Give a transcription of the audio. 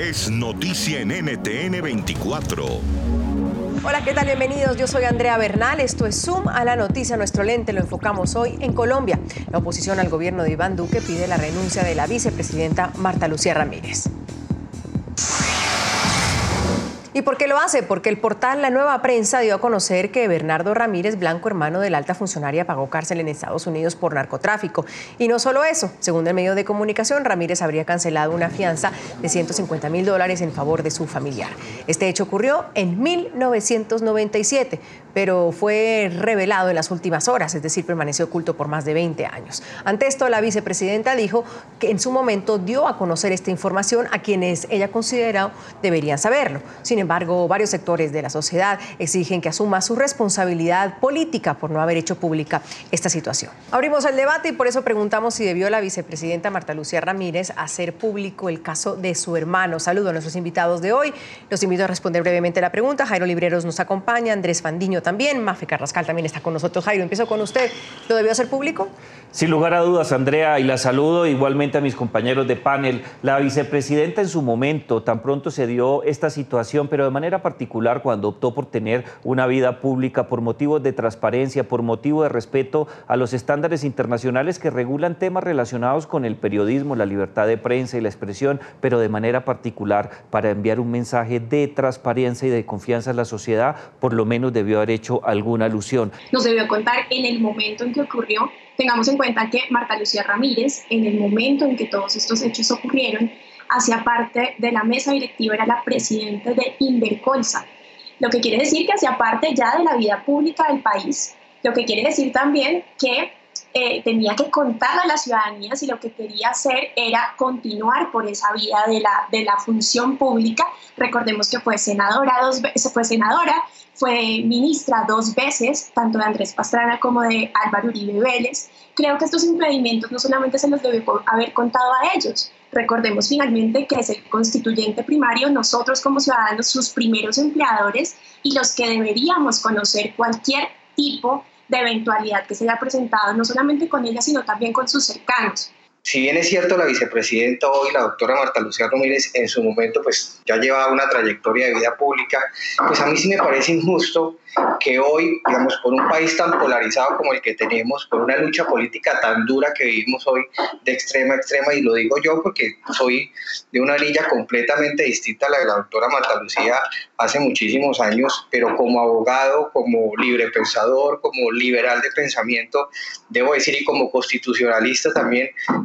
es noticia en NTN 24. Hola, ¿qué tal? Bienvenidos. Yo soy Andrea Bernal. Esto es Zoom a la noticia. Nuestro lente lo enfocamos hoy en Colombia. La oposición al gobierno de Iván Duque pide la renuncia de la vicepresidenta Marta Lucía Ramírez. ¿Y por qué lo hace? Porque el portal La Nueva Prensa dio a conocer que Bernardo Ramírez Blanco, hermano de la alta funcionaria, pagó cárcel en Estados Unidos por narcotráfico. Y no solo eso, según el medio de comunicación, Ramírez habría cancelado una fianza de 150 mil dólares en favor de su familiar. Este hecho ocurrió en 1997, pero fue revelado en las últimas horas, es decir, permaneció oculto por más de 20 años. Ante esto, la vicepresidenta dijo que en su momento dio a conocer esta información a quienes ella consideró deberían saberlo. Sin embargo, varios sectores de la sociedad exigen que asuma su responsabilidad política por no haber hecho pública esta situación. Abrimos el debate y por eso preguntamos si debió la vicepresidenta Marta Lucía Ramírez hacer público el caso de su hermano. Saludo a nuestros invitados de hoy. Los invito a responder brevemente la pregunta. Jairo Libreros nos acompaña, Andrés Fandiño también, Mafe Carrascal también está con nosotros. Jairo, empiezo con usted. ¿Lo debió hacer público? Sin lugar a dudas, Andrea, y la saludo igualmente a mis compañeros de panel. La vicepresidenta en su momento, tan pronto se dio esta situación, pero de manera particular cuando optó por tener una vida pública por motivos de transparencia, por motivo de respeto a los estándares internacionales que regulan temas relacionados con el periodismo, la libertad de prensa y la expresión, pero de manera particular para enviar un mensaje de transparencia y de confianza en la sociedad, por lo menos debió haber hecho alguna alusión. Nos debió contar en el momento en que ocurrió Tengamos en cuenta que Marta Lucía Ramírez, en el momento en que todos estos hechos ocurrieron, hacía parte de la mesa directiva, era la presidenta de Invercolsa, lo que quiere decir que hacía parte ya de la vida pública del país, lo que quiere decir también que eh, tenía que contar a la ciudadanía si lo que quería hacer era continuar por esa vía de la, de la función pública. Recordemos que fue senadora, dos veces, fue senadora, fue ministra dos veces, tanto de Andrés Pastrana como de Álvaro Uribe Vélez. Creo que estos impedimentos no solamente se los debe haber contado a ellos, Recordemos finalmente que es el constituyente primario, nosotros como ciudadanos, sus primeros empleadores y los que deberíamos conocer cualquier tipo de eventualidad que se haya presentado, no solamente con ella, sino también con sus cercanos. Si bien es cierto, la vicepresidenta hoy, la doctora Marta Lucía Ramírez, en su momento pues ya llevaba una trayectoria de vida pública, pues a mí sí me parece injusto que hoy, digamos, por un país tan polarizado como el que tenemos, por una lucha política tan dura que vivimos hoy de extrema a extrema, y lo digo yo porque soy de una línea completamente distinta a la de la doctora Marta Lucía hace muchísimos años, pero como abogado, como libre pensador, como liberal de pensamiento, debo decir, y como constitucionalista también,